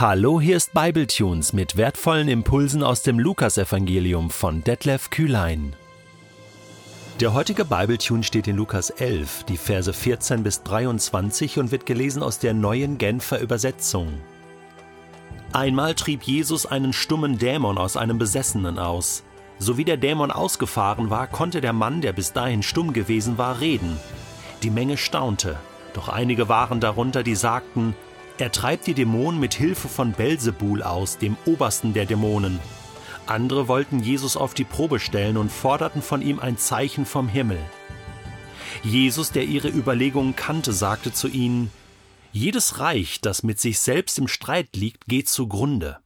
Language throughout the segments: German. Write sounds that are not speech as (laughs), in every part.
Hallo, hier ist Bibletunes mit wertvollen Impulsen aus dem Lukasevangelium von Detlef Kühlein. Der heutige Bibletune steht in Lukas 11, die Verse 14 bis 23 und wird gelesen aus der neuen Genfer Übersetzung. Einmal trieb Jesus einen stummen Dämon aus einem Besessenen aus. So wie der Dämon ausgefahren war, konnte der Mann, der bis dahin stumm gewesen war, reden. Die Menge staunte, doch einige waren darunter, die sagten, er treibt die Dämonen mit Hilfe von Belzebul aus, dem obersten der Dämonen. Andere wollten Jesus auf die Probe stellen und forderten von ihm ein Zeichen vom Himmel. Jesus, der ihre Überlegungen kannte, sagte zu ihnen, Jedes Reich, das mit sich selbst im Streit liegt, geht zugrunde.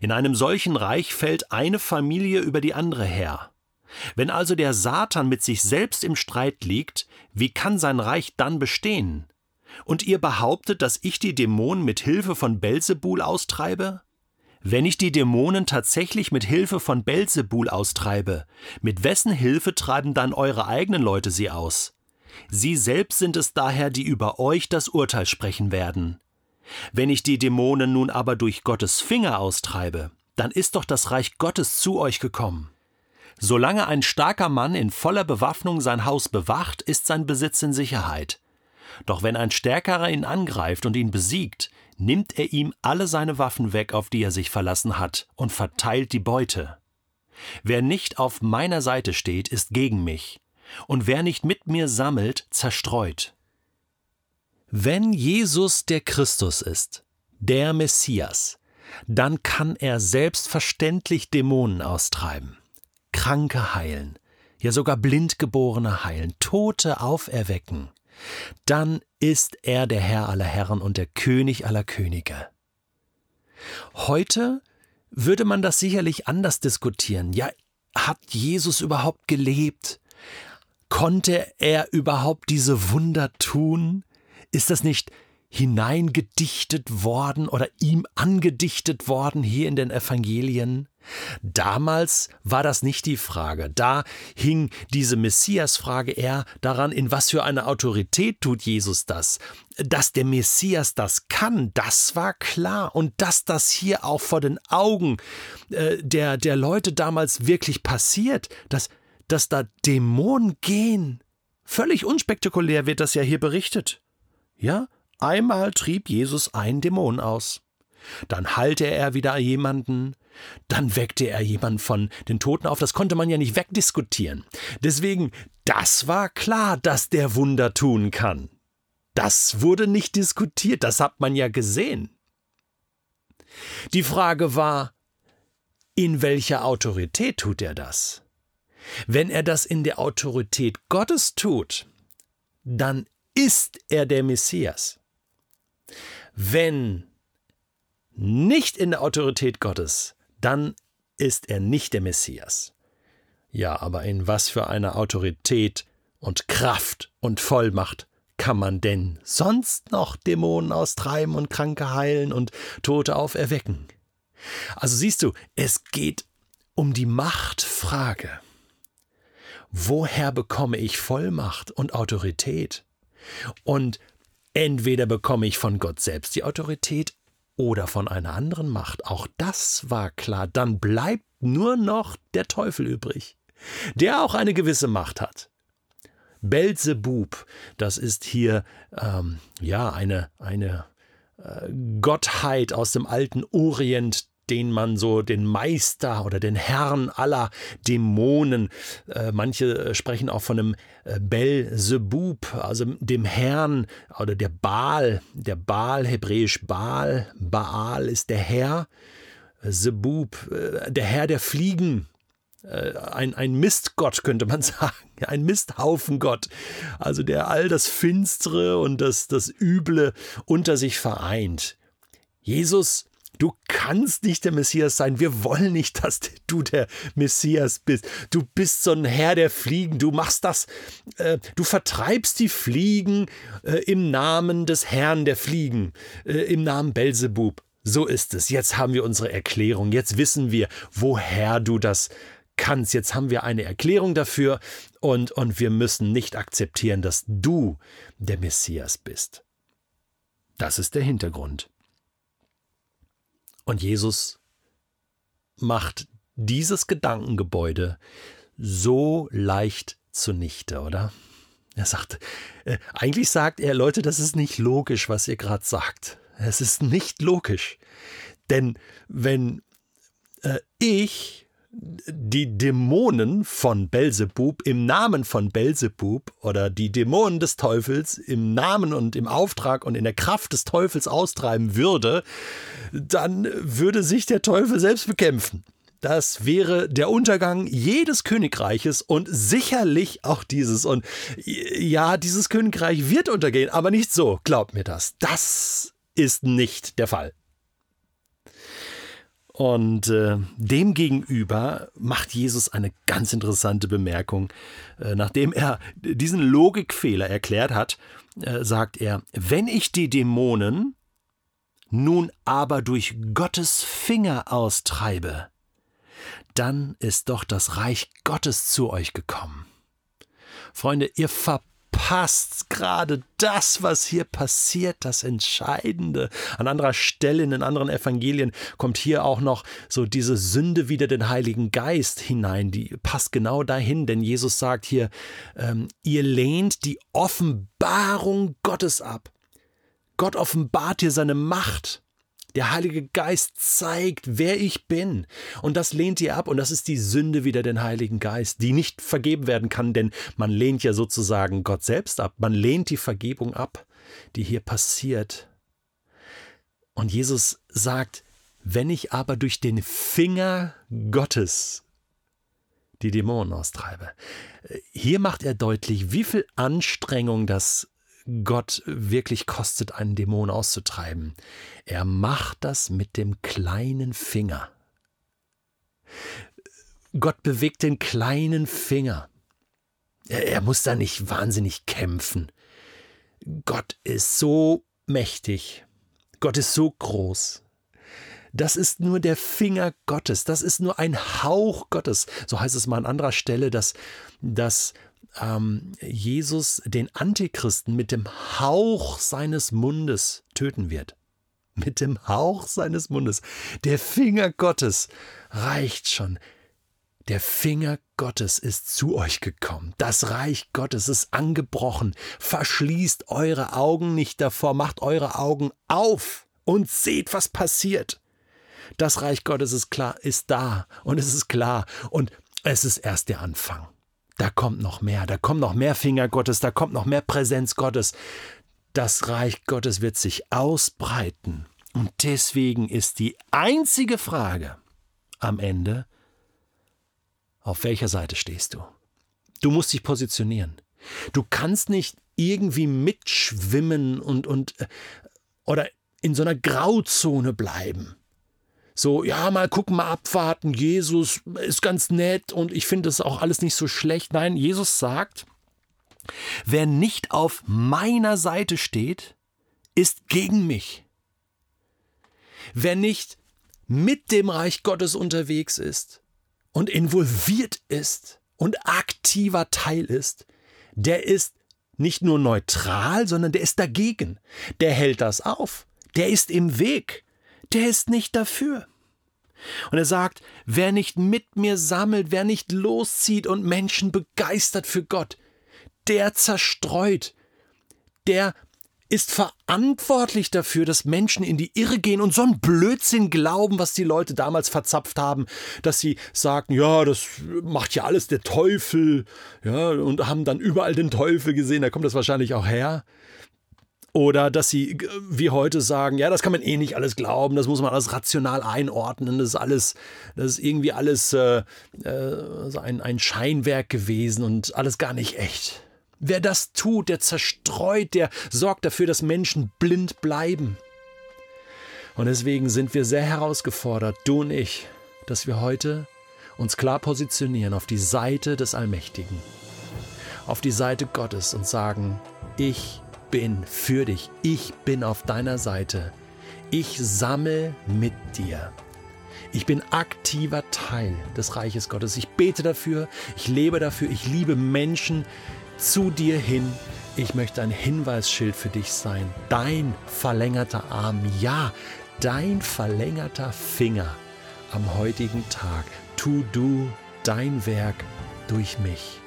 In einem solchen Reich fällt eine Familie über die andere her. Wenn also der Satan mit sich selbst im Streit liegt, wie kann sein Reich dann bestehen? Und ihr behauptet, dass ich die Dämonen mit Hilfe von Belzebul austreibe? Wenn ich die Dämonen tatsächlich mit Hilfe von Belzebul austreibe, mit wessen Hilfe treiben dann eure eigenen Leute sie aus? Sie selbst sind es daher, die über euch das Urteil sprechen werden. Wenn ich die Dämonen nun aber durch Gottes Finger austreibe, dann ist doch das Reich Gottes zu euch gekommen. Solange ein starker Mann in voller Bewaffnung sein Haus bewacht, ist sein Besitz in Sicherheit. Doch wenn ein Stärkerer ihn angreift und ihn besiegt, nimmt er ihm alle seine Waffen weg, auf die er sich verlassen hat, und verteilt die Beute. Wer nicht auf meiner Seite steht, ist gegen mich, und wer nicht mit mir sammelt, zerstreut. Wenn Jesus der Christus ist, der Messias, dann kann er selbstverständlich Dämonen austreiben, Kranke heilen, ja sogar Blindgeborene heilen, Tote auferwecken dann ist er der Herr aller Herren und der König aller Könige. Heute würde man das sicherlich anders diskutieren. Ja, hat Jesus überhaupt gelebt? Konnte er überhaupt diese Wunder tun? Ist das nicht hineingedichtet worden oder ihm angedichtet worden hier in den Evangelien? Damals war das nicht die Frage. Da hing diese Messias-Frage eher daran, in was für eine Autorität tut Jesus das. Dass der Messias das kann, das war klar. Und dass das hier auch vor den Augen äh, der, der Leute damals wirklich passiert, dass, dass da Dämonen gehen. Völlig unspektakulär wird das ja hier berichtet. Ja, einmal trieb Jesus einen Dämon aus. Dann heilte er wieder jemanden, dann weckte er jemanden von den Toten auf. Das konnte man ja nicht wegdiskutieren. Deswegen, das war klar, dass der Wunder tun kann. Das wurde nicht diskutiert, das hat man ja gesehen. Die Frage war, in welcher Autorität tut er das? Wenn er das in der Autorität Gottes tut, dann ist er der Messias. Wenn nicht in der Autorität Gottes, dann ist er nicht der Messias. Ja, aber in was für einer Autorität und Kraft und Vollmacht kann man denn sonst noch Dämonen austreiben und Kranke heilen und Tote auferwecken? Also siehst du, es geht um die Machtfrage. Woher bekomme ich Vollmacht und Autorität? Und entweder bekomme ich von Gott selbst die Autorität oder von einer anderen Macht, auch das war klar, dann bleibt nur noch der Teufel übrig, der auch eine gewisse Macht hat. Belzebub, das ist hier ähm, ja eine, eine äh, Gottheit aus dem alten Orient, den man so den Meister oder den Herrn aller Dämonen, äh, manche äh, sprechen auch von einem äh, Belzebub, also dem Herrn oder der Baal, der Baal, hebräisch Baal, Baal ist der Herr, Zebub, äh, der Herr der Fliegen, ein, ein Mistgott, könnte man (laughs) sagen, ein Misthaufengott, also der all das Finstere und das, das Üble unter sich vereint. Jesus Du kannst nicht der Messias sein. Wir wollen nicht, dass du der Messias bist. Du bist so ein Herr der Fliegen. Du machst das. Äh, du vertreibst die Fliegen äh, im Namen des Herrn der Fliegen, äh, im Namen Belzebub. So ist es. Jetzt haben wir unsere Erklärung. Jetzt wissen wir, woher du das kannst. Jetzt haben wir eine Erklärung dafür und, und wir müssen nicht akzeptieren, dass du der Messias bist. Das ist der Hintergrund. Und Jesus macht dieses Gedankengebäude so leicht zunichte, oder? Er sagt, äh, eigentlich sagt er, Leute, das ist nicht logisch, was ihr gerade sagt. Es ist nicht logisch. Denn wenn äh, ich die Dämonen von Belzebub im Namen von Belzebub oder die Dämonen des Teufels im Namen und im Auftrag und in der Kraft des Teufels austreiben würde, dann würde sich der Teufel selbst bekämpfen. Das wäre der Untergang jedes Königreiches und sicherlich auch dieses. Und ja, dieses Königreich wird untergehen, aber nicht so, glaubt mir das. Das ist nicht der Fall. Und äh, demgegenüber macht Jesus eine ganz interessante Bemerkung. Äh, nachdem er diesen Logikfehler erklärt hat, äh, sagt er, wenn ich die Dämonen nun aber durch Gottes Finger austreibe, dann ist doch das Reich Gottes zu euch gekommen. Freunde, ihr verpasst passt gerade das, was hier passiert, das Entscheidende. An anderer Stelle in den anderen Evangelien kommt hier auch noch so diese Sünde wieder den Heiligen Geist hinein. Die passt genau dahin, denn Jesus sagt hier, ähm, ihr lehnt die Offenbarung Gottes ab. Gott offenbart hier seine Macht. Der Heilige Geist zeigt, wer ich bin. Und das lehnt ihr ab. Und das ist die Sünde wieder den Heiligen Geist, die nicht vergeben werden kann, denn man lehnt ja sozusagen Gott selbst ab. Man lehnt die Vergebung ab, die hier passiert. Und Jesus sagt, wenn ich aber durch den Finger Gottes die Dämonen austreibe. Hier macht er deutlich, wie viel Anstrengung das Gott wirklich kostet, einen Dämon auszutreiben. Er macht das mit dem kleinen Finger. Gott bewegt den kleinen Finger. Er, er muss da nicht wahnsinnig kämpfen. Gott ist so mächtig. Gott ist so groß. Das ist nur der Finger Gottes, das ist nur ein Hauch Gottes. So heißt es mal an anderer Stelle, dass, dass ähm, Jesus den Antichristen mit dem Hauch seines Mundes töten wird. Mit dem Hauch seines Mundes. Der Finger Gottes reicht schon. Der Finger Gottes ist zu euch gekommen. Das Reich Gottes ist angebrochen. Verschließt eure Augen nicht davor, macht eure Augen auf und seht, was passiert. Das Reich Gottes ist klar, ist da und es ist klar und es ist erst der Anfang. Da kommt noch mehr, da kommt noch mehr Finger Gottes, da kommt noch mehr Präsenz Gottes. Das Reich Gottes wird sich ausbreiten. Und deswegen ist die einzige Frage am Ende, auf welcher Seite stehst du? Du musst dich positionieren. Du kannst nicht irgendwie mitschwimmen und, und äh, oder in so einer Grauzone bleiben so, ja, mal gucken, mal abwarten, Jesus ist ganz nett und ich finde das auch alles nicht so schlecht. Nein, Jesus sagt, wer nicht auf meiner Seite steht, ist gegen mich. Wer nicht mit dem Reich Gottes unterwegs ist und involviert ist und aktiver Teil ist, der ist nicht nur neutral, sondern der ist dagegen. Der hält das auf. Der ist im Weg der ist nicht dafür. Und er sagt, wer nicht mit mir sammelt, wer nicht loszieht und Menschen begeistert für Gott, der zerstreut, der ist verantwortlich dafür, dass Menschen in die Irre gehen und so einen Blödsinn glauben, was die Leute damals verzapft haben, dass sie sagten, ja, das macht ja alles der Teufel, ja, und haben dann überall den Teufel gesehen, da kommt das wahrscheinlich auch her. Oder dass sie wie heute sagen, ja, das kann man eh nicht alles glauben, das muss man alles rational einordnen, das ist alles, das ist irgendwie alles äh, äh, ein, ein Scheinwerk gewesen und alles gar nicht echt. Wer das tut, der zerstreut, der sorgt dafür, dass Menschen blind bleiben. Und deswegen sind wir sehr herausgefordert, du und ich, dass wir heute uns klar positionieren auf die Seite des Allmächtigen, auf die Seite Gottes und sagen, ich bin für dich. Ich bin auf deiner Seite. Ich sammle mit dir. Ich bin aktiver Teil des Reiches Gottes. Ich bete dafür, ich lebe dafür, ich liebe Menschen zu dir hin. Ich möchte ein Hinweisschild für dich sein. Dein verlängerter Arm. Ja, dein verlängerter Finger am heutigen Tag. Tu du dein Werk durch mich.